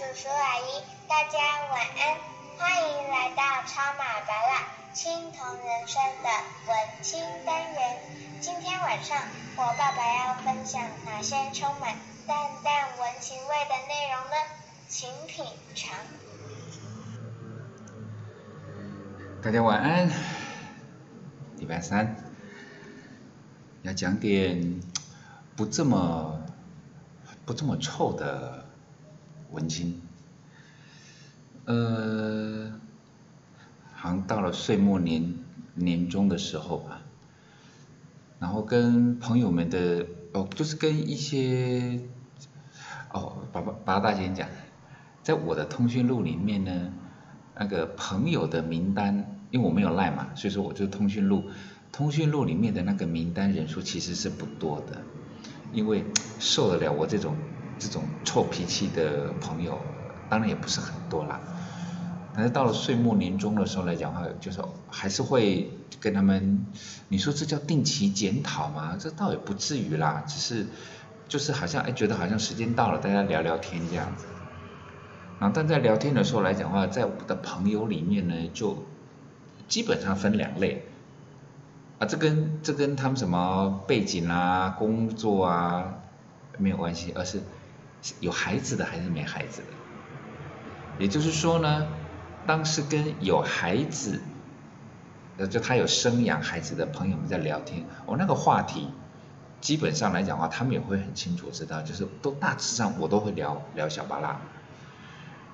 叔叔阿姨，大家晚安，欢迎来到超马白蜡青铜人生的文青单元。今天晚上我爸爸要分享哪些充满淡淡文情味的内容呢？请品尝。大家晚安，礼拜三要讲点不这么不这么臭的。文青，呃，好像到了岁末年年终的时候吧，然后跟朋友们的哦，就是跟一些哦，把把八大先讲，在我的通讯录里面呢，那个朋友的名单，因为我没有赖嘛，所以说我就通讯录，通讯录里面的那个名单人数其实是不多的，因为受得了我这种。这种臭脾气的朋友，当然也不是很多啦。但是到了岁末年终的时候来讲话，就是还是会跟他们，你说这叫定期检讨吗？这倒也不至于啦，只是就是好像哎，觉得好像时间到了，大家聊聊天这样子。然后但在聊天的时候来讲的话，在我的朋友里面呢，就基本上分两类啊，这跟这跟他们什么背景啊、工作啊没有关系，而是。有孩子的还是没孩子的？也就是说呢，当是跟有孩子，呃，就他有生养孩子的朋友们在聊天，我那个话题基本上来讲的话，他们也会很清楚知道，就是都大致上我都会聊聊小巴拉。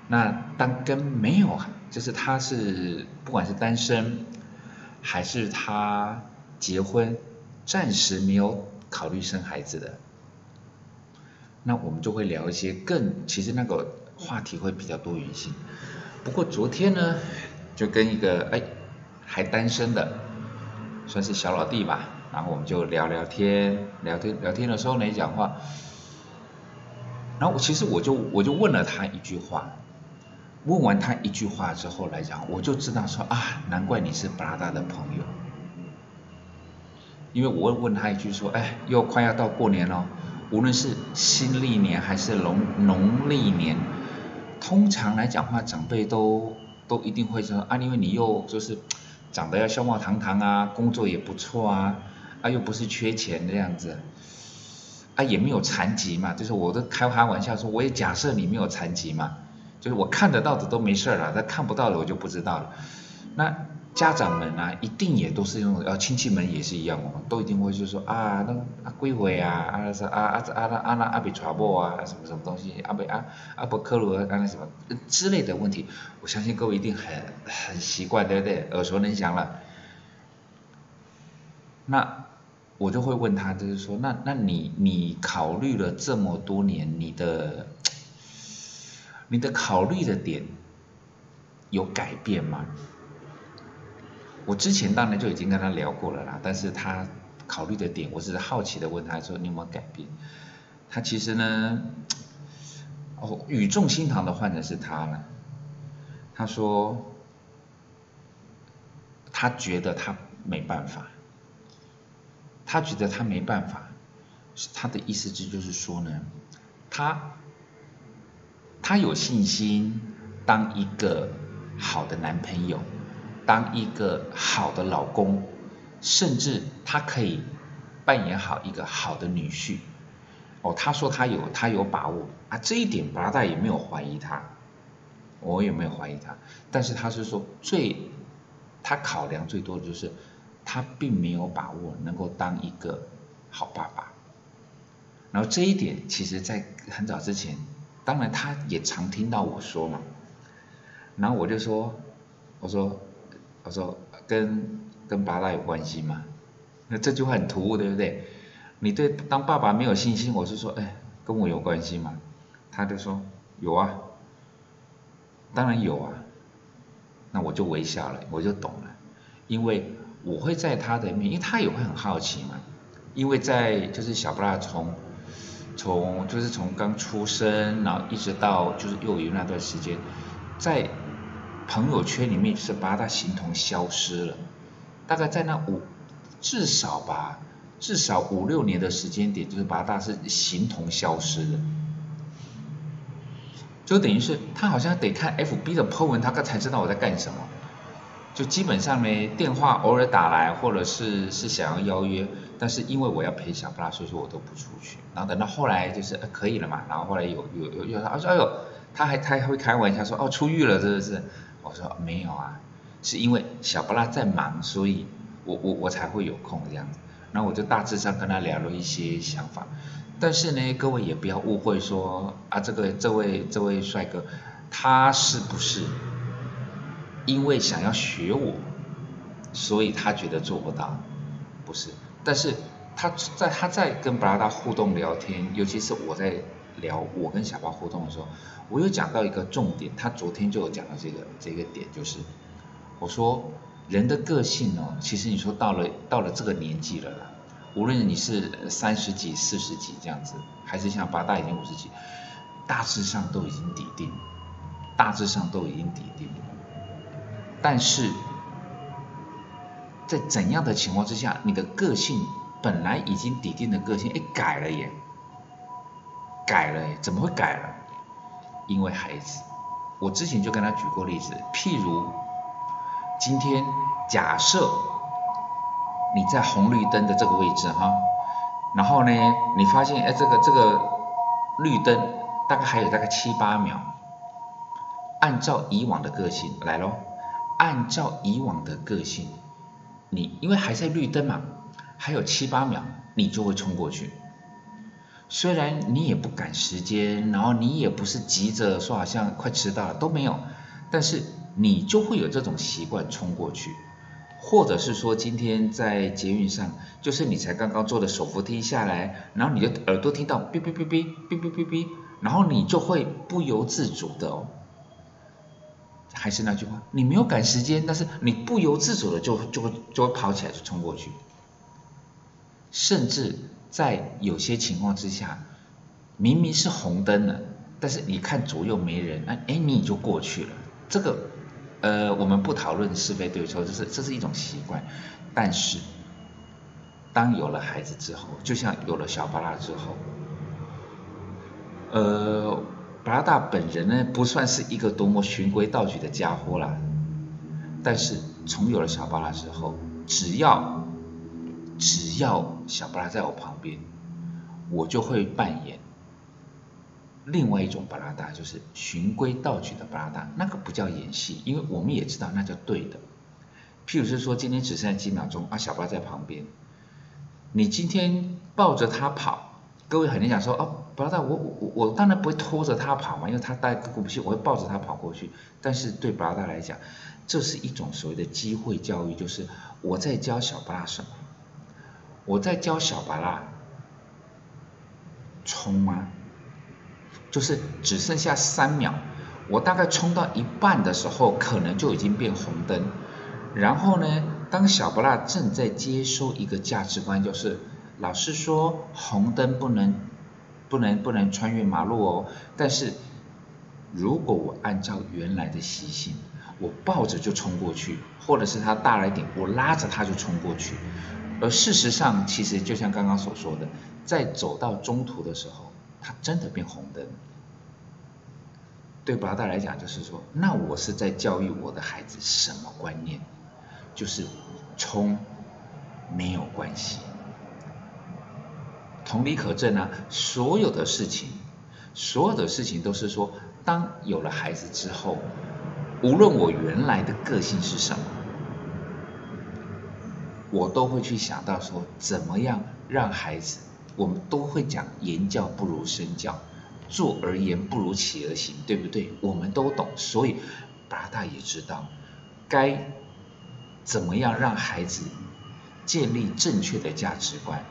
那当跟没有，就是他是不管是单身，还是他结婚，暂时没有考虑生孩子的。那我们就会聊一些更，其实那个话题会比较多元性。不过昨天呢，就跟一个哎还单身的，算是小老弟吧，然后我们就聊聊天，聊天聊天的时候呢讲话，然后其实我就我就问了他一句话，问完他一句话之后来讲，我就知道说啊，难怪你是布拉达的朋友，因为我问问他一句说，哎，又快要到过年了。无论是新历年还是农农历年，通常来讲话，长辈都都一定会说啊，因为你又就是长得要相貌堂堂啊，工作也不错啊，啊又不是缺钱这样子，啊也没有残疾嘛，就是我都开开玩笑说，我也假设你没有残疾嘛，就是我看得到的都没事了，他看不到的我就不知道了，那。家长们啊，一定也都是用，呃，亲戚们也是一样哦，都一定会就说啊，那啊归回啊，啊是啊啊啊那啊那阿比传播啊，什么什么东西，阿比阿阿伯克鲁啊那什么之类的问题，我相信各位一定很很习惯，对不对？耳熟能详了。那我就会问他，就是说，那那你你考虑了这么多年，你的你的考虑的点有改变吗？我之前当然就已经跟他聊过了啦，但是他考虑的点，我只是好奇的问他说你有没有改变？他其实呢，哦，语重心长的换的是他呢，他说他觉得他没办法，他觉得他没办法，他的意思这就是说呢，他他有信心当一个好的男朋友。当一个好的老公，甚至他可以扮演好一个好的女婿，哦，他说他有他有把握。啊，这一点八大也没有怀疑他，我也没有怀疑他，但是他是说最他考量最多的就是他并没有把握能够当一个好爸爸，然后这一点其实在很早之前，当然他也常听到我说嘛，然后我就说我说。他说跟跟八大有关系吗？那这句话很突兀，对不对？你对当爸爸没有信心，我是说，哎，跟我有关系吗？他就说有啊，当然有啊。那我就微笑了，我就懂了，因为我会在他的面，因为他也会很好奇嘛。因为在就是小布拉从从就是从刚出生，然后一直到就是幼儿园那段时间，在。朋友圈里面是八大形同消失了，大概在那五至少吧，至少五六年的时间点，就是八大是形同消失的。就等于是他好像得看 FB 的 po 文，他才知道我在干什么。就基本上呢，电话偶尔打来，或者是是想要邀约，但是因为我要陪小布拉，所以说我都不出去。然后等到后来就是可以了嘛，然后后来有有有有他说哎呦，他还他还会开玩笑说哦出狱了，真的是。我说没有啊，是因为小布拉在忙，所以我我我才会有空这样子。然后我就大致上跟他聊了一些想法，但是呢，各位也不要误会说啊这个这位这位帅哥他是不是？因为想要学我，所以他觉得做不到，不是。但是他在他在跟布拉达互动聊天，尤其是我在聊我跟小巴互动的时候，我有讲到一个重点。他昨天就有讲到这个这个点，就是我说人的个性哦，其实你说到了到了这个年纪了，无论你是三十几、四十几这样子，还是像八大已经五十几，大致上都已经底定，大致上都已经底定了。但是在怎样的情况之下，你的个性本来已经底定的个性，哎，改了耶，改了，怎么会改了？因为孩子，我之前就跟他举过例子，譬如今天假设你在红绿灯的这个位置哈，然后呢，你发现哎，这个这个绿灯大概还有大概七八秒，按照以往的个性来喽。按照以往的个性，你因为还在绿灯嘛，还有七八秒，你就会冲过去。虽然你也不赶时间，然后你也不是急着说好像快迟到了都没有，但是你就会有这种习惯冲过去，或者是说今天在捷运上，就是你才刚刚坐的手扶梯下来，然后你的耳朵听到哔哔哔哔哔哔哔哔，然后你就会不由自主的哦。还是那句话，你没有赶时间，但是你不由自主的就就会就会跑起来就冲过去，甚至在有些情况之下，明明是红灯了，但是你看左右没人，哎哎你就过去了。这个呃我们不讨论是非对错，这是这是一种习惯。但是当有了孩子之后，就像有了小巴拉之后，呃。巴拉达本人呢，不算是一个多么循规蹈矩的家伙啦，但是从有了小巴拉之后，只要只要小巴拉在我旁边，我就会扮演另外一种巴拉达，就是循规蹈矩的巴拉达，那个不叫演戏，因为我们也知道那叫对的。譬如是说，今天只剩下几秒钟，啊，小巴拉在旁边，你今天抱着他跑。各位肯定想说哦，不要带我我我当然不会拖着他跑嘛，因为他带个不去，我会抱着他跑过去。但是对巴拉达来讲，这是一种所谓的机会教育，就是我在教小巴拉什么？我在教小巴拉冲吗？就是只剩下三秒，我大概冲到一半的时候，可能就已经变红灯。然后呢，当小巴拉正在接收一个价值观，就是。老师说红灯不能不能不能穿越马路哦，但是如果我按照原来的习性，我抱着就冲过去，或者是他大了一点，我拉着他就冲过去，而事实上其实就像刚刚所说的，在走到中途的时候，他真的变红灯。对巴大来讲就是说，那我是在教育我的孩子什么观念？就是冲没有关系。同理可证啊，所有的事情，所有的事情都是说，当有了孩子之后，无论我原来的个性是什么，我都会去想到说，怎么样让孩子，我们都会讲言教不如身教，坐而言不如起而行，对不对？我们都懂，所以八大也知道，该怎么样让孩子建立正确的价值观。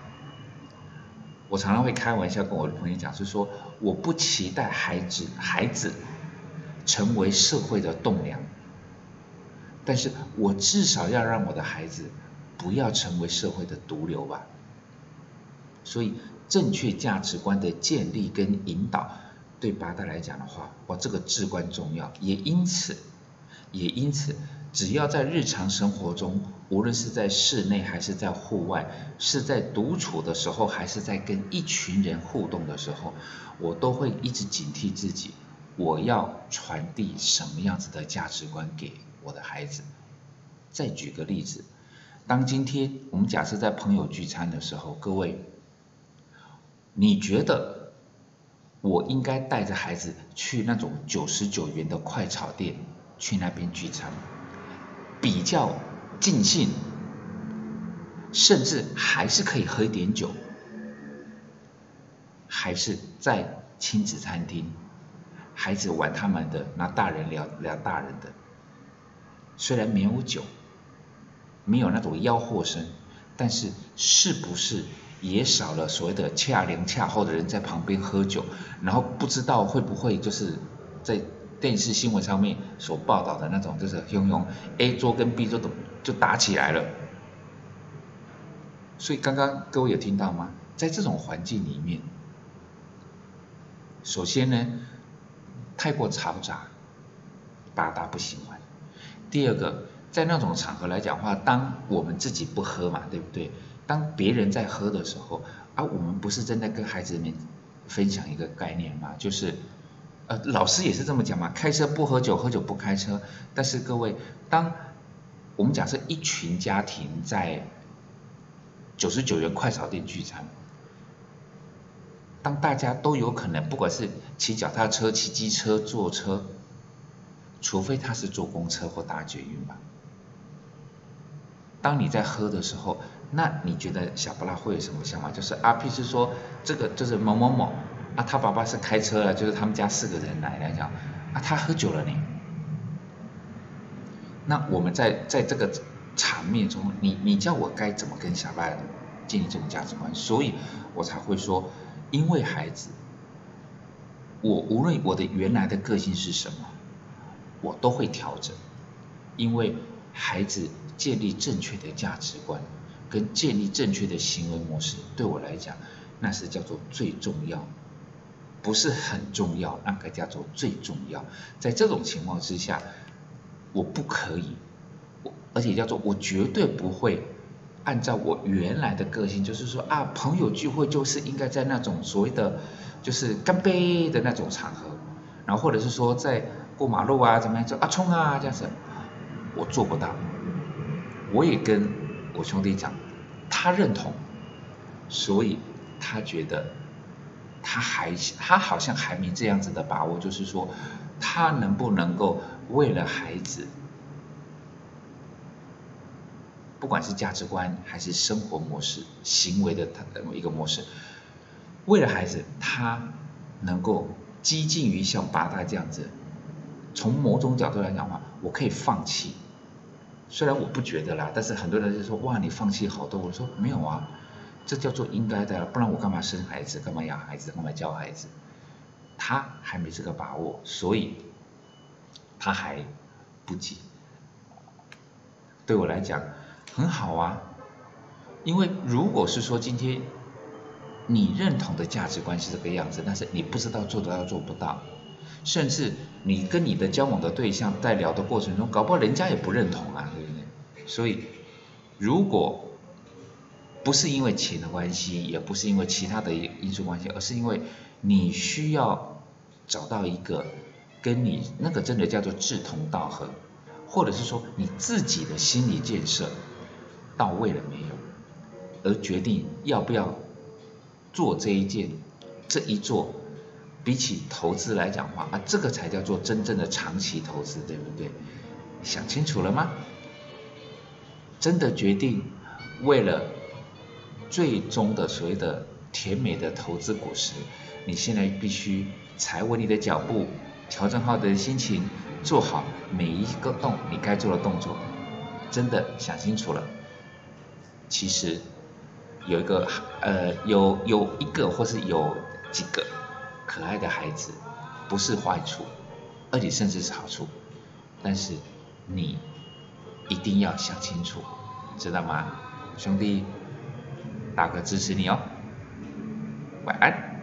我常常会开玩笑跟我的朋友讲，是说我不期待孩子孩子成为社会的栋梁，但是我至少要让我的孩子不要成为社会的毒瘤吧。所以正确价值观的建立跟引导，对八大来讲的话，哇，这个至关重要。也因此，也因此。只要在日常生活中，无论是在室内还是在户外，是在独处的时候，还是在跟一群人互动的时候，我都会一直警惕自己，我要传递什么样子的价值观给我的孩子？再举个例子，当今天我们假设在朋友聚餐的时候，各位，你觉得我应该带着孩子去那种九十九元的快炒店去那边聚餐，比较尽兴，甚至还是可以喝一点酒，还是在亲子餐厅？孩子玩他们的，那大人聊聊大人的。虽然没有酒，没有那种吆喝声，但是是不是也少了所谓的恰零恰后的人在旁边喝酒，然后不知道会不会就是在电视新闻上面所报道的那种，就是汹涌 A 桌跟 B 桌都就打起来了。所以刚刚各位有听到吗？在这种环境里面，首先呢。太过嘈杂，八大不喜欢。第二个，在那种场合来讲话，当我们自己不喝嘛，对不对？当别人在喝的时候，啊，我们不是正在跟孩子们分享一个概念吗？就是，呃，老师也是这么讲嘛，开车不喝酒，喝酒不开车。但是各位，当我们假设一群家庭在九十九元快炒店聚餐。当大家都有可能，不管是骑脚踏车、骑机车、坐车，除非他是坐公车或搭捷运吧。当你在喝的时候，那你觉得小布拉会有什么想法？就是阿 P 是说这个就是某某某啊，他爸爸是开车了，就是他们家四个人来来讲啊，他喝酒了呢。那我们在在这个场面中，你你叫我该怎么跟小布拉建立这种价值观？所以我才会说。因为孩子，我无论我的原来的个性是什么，我都会调整。因为孩子建立正确的价值观，跟建立正确的行为模式，对我来讲，那是叫做最重要，不是很重要，那个叫做最重要。在这种情况之下，我不可以，我而且叫做我绝对不会。按照我原来的个性，就是说啊，朋友聚会就是应该在那种所谓的就是干杯的那种场合，然后或者是说在过马路啊怎么样，就啊冲啊这样子，我做不到。我也跟我兄弟讲，他认同，所以他觉得他还他好像还没这样子的把握，就是说他能不能够为了孩子。不管是价值观还是生活模式、行为的他一个模式，为了孩子，他能够激进于像八大这样子。从某种角度来讲的话，我可以放弃。虽然我不觉得啦，但是很多人就说：“哇，你放弃好多。”我说：“没有啊，这叫做应该的，不然我干嘛生孩子？干嘛养孩子？干嘛教孩子？”他还没这个把握，所以他还不急。对我来讲。很好啊，因为如果是说今天你认同的价值观是这个样子，但是你不知道做得到做不到，甚至你跟你的交往的对象在聊的过程中，搞不好人家也不认同啊，对不对？所以如果不是因为钱的关系，也不是因为其他的因素关系，而是因为你需要找到一个跟你那个真的叫做志同道合，或者是说你自己的心理建设。到位了没有？而决定要不要做这一件，这一做，比起投资来讲话啊，这个才叫做真正的长期投资，对不对？想清楚了吗？真的决定为了最终的所谓的甜美的投资果实，你现在必须踩稳你的脚步，调整好的心情，做好每一个动你该做的动作。真的想清楚了。其实有一个呃有有一个或是有几个可爱的孩子，不是坏处，而且甚至是好处，但是你一定要想清楚，知道吗？兄弟，大哥支持你哦，晚安。